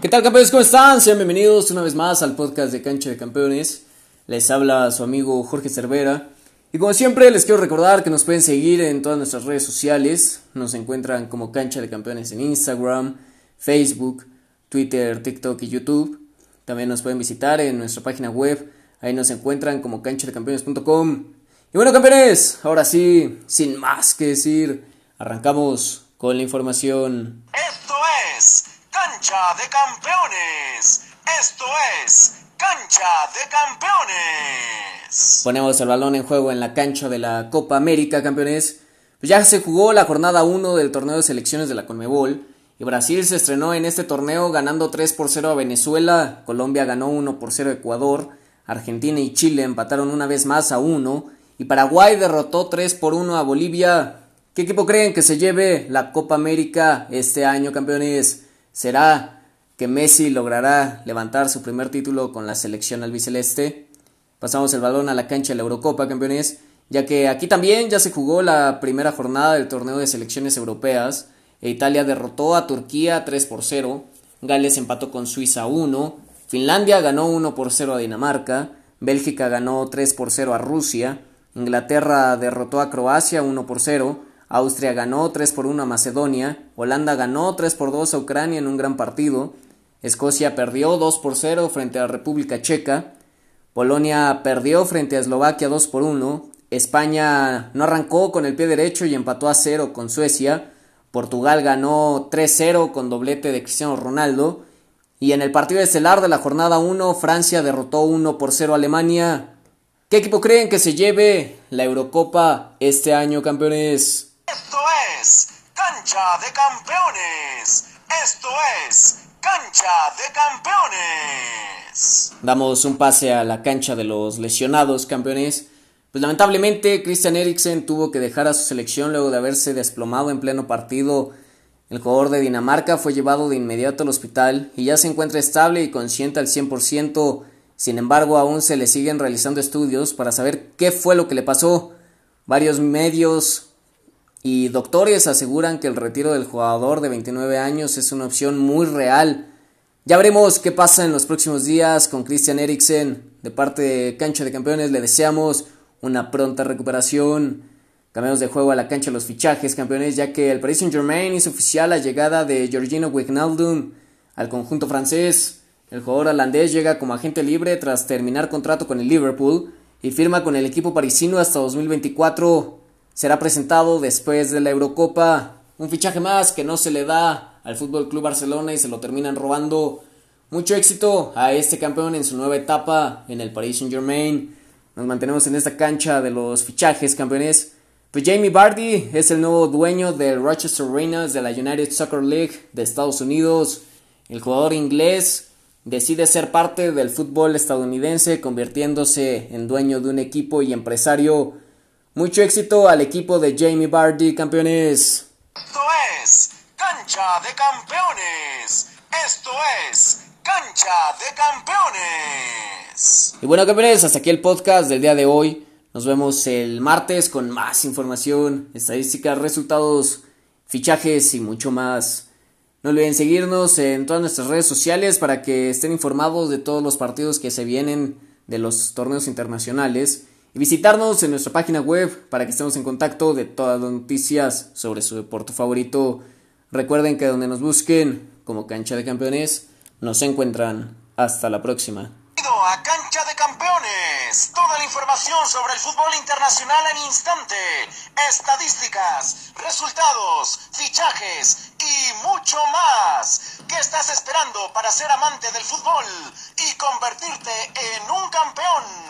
¿Qué tal campeones? ¿Cómo están? Sean bienvenidos una vez más al podcast de Cancha de Campeones. Les habla su amigo Jorge Cervera. Y como siempre les quiero recordar que nos pueden seguir en todas nuestras redes sociales. Nos encuentran como Cancha de Campeones en Instagram, Facebook, Twitter, TikTok y YouTube. También nos pueden visitar en nuestra página web. Ahí nos encuentran como canchadecampeones.com. Y bueno campeones, ahora sí, sin más que decir, arrancamos con la información. Cancha de Campeones. Esto es Cancha de Campeones. Ponemos el balón en juego en la cancha de la Copa América, campeones. Pues ya se jugó la jornada 1 del torneo de selecciones de la Conmebol. Y Brasil se estrenó en este torneo ganando 3 por 0 a Venezuela. Colombia ganó 1 por 0 a Ecuador. Argentina y Chile empataron una vez más a 1. Y Paraguay derrotó 3 por 1 a Bolivia. ¿Qué equipo creen que se lleve la Copa América este año, campeones? ¿Será que Messi logrará levantar su primer título con la selección albiceleste? Pasamos el balón a la cancha de la Eurocopa, campeones, ya que aquí también ya se jugó la primera jornada del torneo de selecciones europeas. E Italia derrotó a Turquía 3 por 0, Gales empató con Suiza 1, Finlandia ganó 1 por 0 a Dinamarca, Bélgica ganó 3 por 0 a Rusia, Inglaterra derrotó a Croacia 1 por 0, Austria ganó 3 por 1 a Macedonia, Holanda ganó 3 por 2 a Ucrania en un gran partido, Escocia perdió 2 por 0 frente a la República Checa, Polonia perdió frente a Eslovaquia 2 por 1, España no arrancó con el pie derecho y empató a 0 con Suecia, Portugal ganó 3-0 con doblete de Cristiano Ronaldo, y en el partido estelar de la jornada 1, Francia derrotó 1 por 0 a Alemania. ¿Qué equipo creen que se lleve la Eurocopa este año, campeones? Esto es Cancha de Campeones. Esto es Cancha de Campeones. Damos un pase a la cancha de los lesionados, campeones. Pues lamentablemente Christian Eriksen tuvo que dejar a su selección luego de haberse desplomado en pleno partido. El jugador de Dinamarca fue llevado de inmediato al hospital y ya se encuentra estable y consciente al 100%. Sin embargo, aún se le siguen realizando estudios para saber qué fue lo que le pasó. Varios medios y doctores aseguran que el retiro del jugador de 29 años es una opción muy real. Ya veremos qué pasa en los próximos días con Christian Eriksen. De parte de Cancha de Campeones le deseamos una pronta recuperación. Cambiamos de juego a la cancha los fichajes, campeones, ya que el Paris Saint-Germain hizo oficial la llegada de Georgino Wijnaldum al conjunto francés. El jugador holandés llega como agente libre tras terminar contrato con el Liverpool y firma con el equipo parisino hasta 2024. Será presentado después de la Eurocopa. Un fichaje más que no se le da al Fútbol Club Barcelona y se lo terminan robando. Mucho éxito a este campeón en su nueva etapa en el Paris Saint-Germain. Nos mantenemos en esta cancha de los fichajes, campeones. Pues Jamie Vardy es el nuevo dueño del Rochester Reynolds de la United Soccer League de Estados Unidos. El jugador inglés decide ser parte del fútbol estadounidense, convirtiéndose en dueño de un equipo y empresario. Mucho éxito al equipo de Jamie Vardy, campeones. Esto es Cancha de Campeones. Esto es Cancha de Campeones. Y bueno, campeones, hasta aquí el podcast del día de hoy. Nos vemos el martes con más información, estadísticas, resultados, fichajes y mucho más. No olviden seguirnos en todas nuestras redes sociales para que estén informados de todos los partidos que se vienen de los torneos internacionales y visitarnos en nuestra página web para que estemos en contacto de todas las noticias sobre su deporte favorito. Recuerden que donde nos busquen como cancha de campeones nos encuentran. Hasta la próxima. A Cancha de Campeones, toda la información sobre el fútbol internacional en instante, estadísticas, resultados, fichajes y mucho más. ¿Qué estás esperando para ser amante del fútbol y convertirte en un campeón?